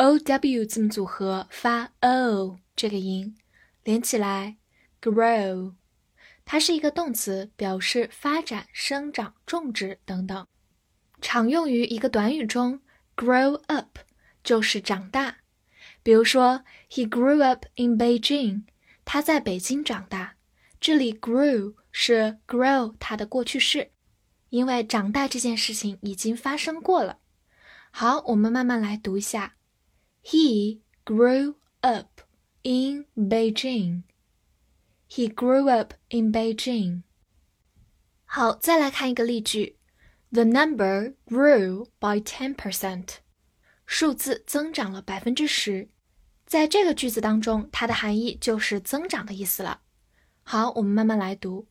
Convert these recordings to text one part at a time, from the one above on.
O w 字母组合发 o 这个音，连起来 grow，它是一个动词，表示发展、生长、种植等等，常用于一个短语中。grow up 就是长大，比如说 he grew up in Beijing，他在北京长大。这里 grew 是 grow 它的过去式，因为长大这件事情已经发生过了。好，我们慢慢来读一下。He grew up in Beijing. He grew up in Beijing. 好，再来看一个例句。The number grew by ten percent. 数字增长了百分之十。在这个句子当中，它的含义就是增长的意思了。好，我们慢慢来读。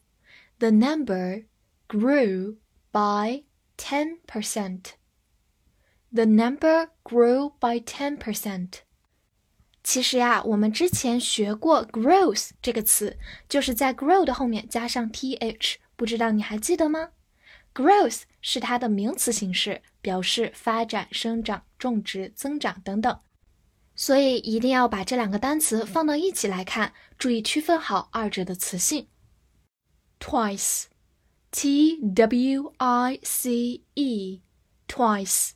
The number grew by ten percent. The number grew by ten percent。其实呀，我们之前学过 growth 这个词，就是在 grow 的后面加上 th，不知道你还记得吗？growth 是它的名词形式，表示发展、生长、种植、增长等等。所以一定要把这两个单词放到一起来看，注意区分好二者的词性。Twice，t w i c e，twice。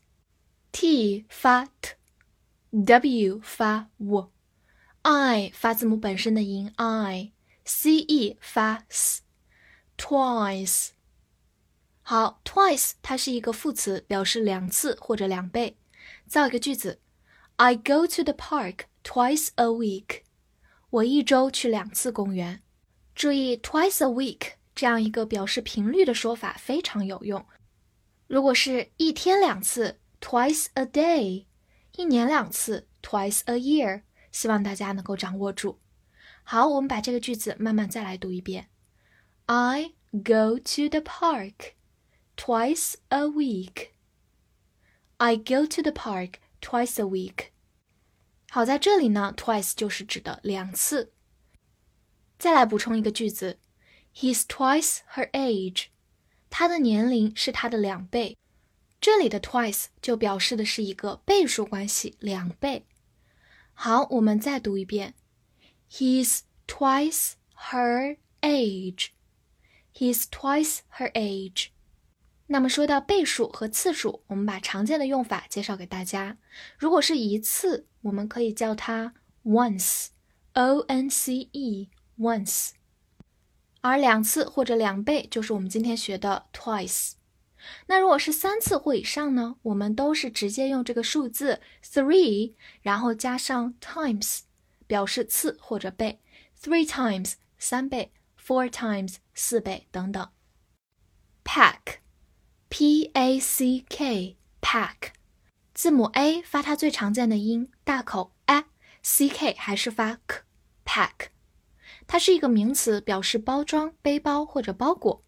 T 发 t，w 发 w，i 发字母本身的音 i，c e 发 s，twice。好，twice 它是一个副词，表示两次或者两倍。造一个句子：I go to the park twice a week。我一周去两次公园。注意，twice a week 这样一个表示频率的说法非常有用。如果是一天两次。Twice a day，一年两次。Twice a year，希望大家能够掌握住。好，我们把这个句子慢慢再来读一遍。I go to the park twice a week. I go to the park twice a week. 好，在这里呢，twice 就是指的两次。再来补充一个句子，He's twice her age。他的年龄是他的两倍。 这里的 twice 就表示的是一个倍数关系，两倍。好，我们再读一遍，He's twice her age. He's twice her age. 那么说到倍数和次数，我们把常见的用法介绍给大家。如果是一次，我们可以叫它 once，o n c e，once。而两次或者两倍就是我们今天学的 twice。那如果是三次或以上呢？我们都是直接用这个数字 three，然后加上 times，表示次或者倍。Three times 三倍，four times 四倍等等。Pack，p a c k，pack，字母 a 发它最常见的音大口 a，c k 还是发 k，pack。它是一个名词，表示包装、背包或者包裹。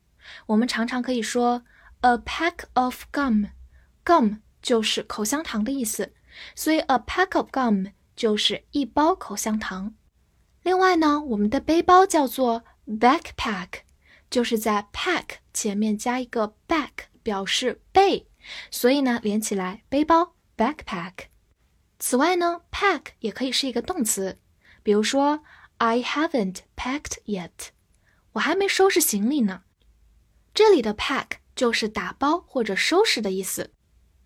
我们常常可以说。A pack of gum，gum 就是口香糖的意思，所以 a pack of gum 就是一包口香糖。另外呢，我们的背包叫做 backpack，就是在 pack 前面加一个 back，表示背，所以呢连起来背包 backpack。此外呢，pack 也可以是一个动词，比如说 I haven't packed yet，我还没收拾行李呢。这里的 pack。就是打包或者收拾的意思。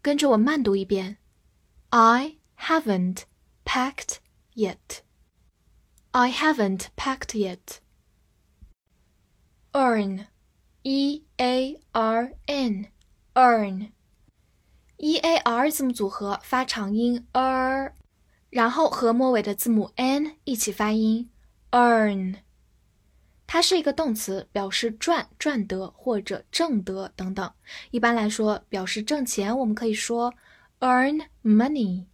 跟着我慢读一遍：I haven't packed yet. I haven't packed yet. Earn, e a r n, earn, e a r 字母组合发长音 er，然后和末尾的字母 n 一起发音 earn。它是一个动词，表示赚、赚得或者挣得等等。一般来说，表示挣钱，我们可以说 earn money。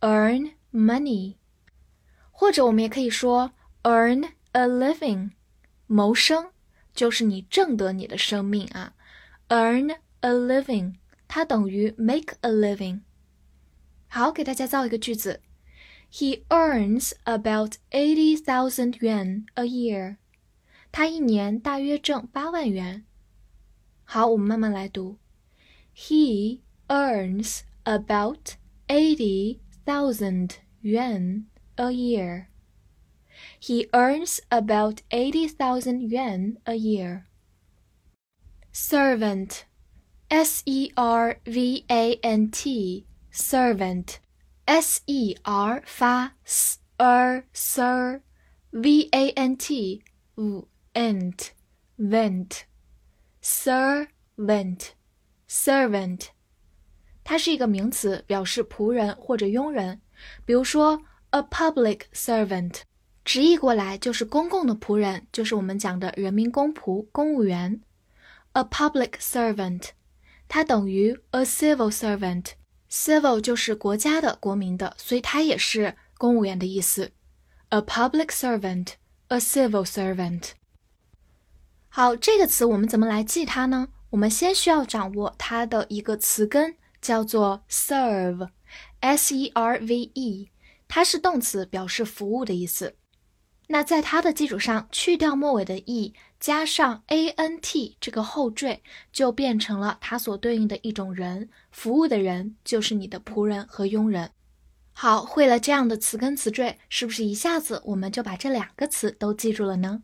earn money，或者我们也可以说 earn a living，谋生就是你挣得你的生命啊。earn a living，它等于 make a living。好，给大家造一个句子：He earns about eighty thousand yuan a year。他一年大约挣八万元。好，我们慢慢来读。He earns about eighty thousand yuan a year. He earns about eighty thousand yuan a year. Servant, S E R V A N T, servant, S E R 发 s er sir, V A N T, vent, vent, servant, servant. 它是一个名词，表示仆人或者佣人。比如说，a public servant，直译过来就是公共的仆人，就是我们讲的人民公仆、公务员。a public servant，它等于 a civil servant。civil 就是国家的、国民的，所以它也是公务员的意思。a public servant，a civil servant。 好，这个词我们怎么来记它呢？我们先需要掌握它的一个词根。叫做 serve，s e r v e，它是动词，表示服务的意思。那在它的基础上去掉末尾的 e，加上 a n t 这个后缀，就变成了它所对应的一种人，服务的人就是你的仆人和佣人。好，会了这样的词根词缀，是不是一下子我们就把这两个词都记住了呢？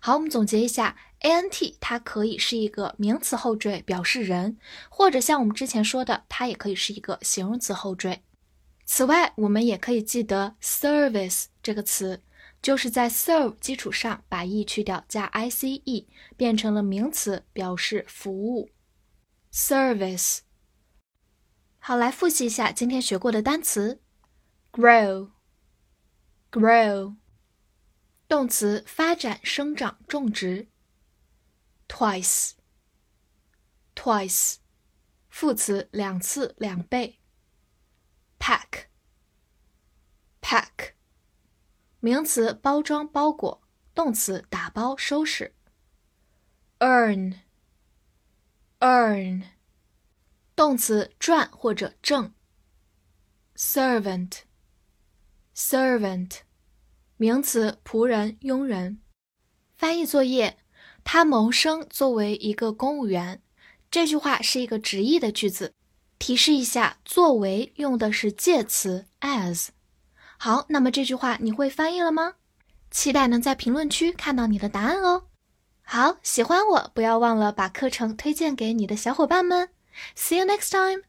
好，我们总结一下，a n t 它可以是一个名词后缀，表示人，或者像我们之前说的，它也可以是一个形容词后缀。此外，我们也可以记得 service 这个词，就是在 serve 基础上把 e 去掉，加 i c e，变成了名词，表示服务。service。好，来复习一下今天学过的单词：grow，grow。动词发展、生长、种植。twice，twice，副词两次、两倍。pack，pack，名词包装、包裹，动词打包、收拾。earn，earn，动词赚或者挣。servant，servant。名词仆人、佣人。翻译作业：他谋生作为一个公务员。这句话是一个直译的句子。提示一下，作为用的是介词 as。好，那么这句话你会翻译了吗？期待能在评论区看到你的答案哦。好，喜欢我不要忘了把课程推荐给你的小伙伴们。See you next time.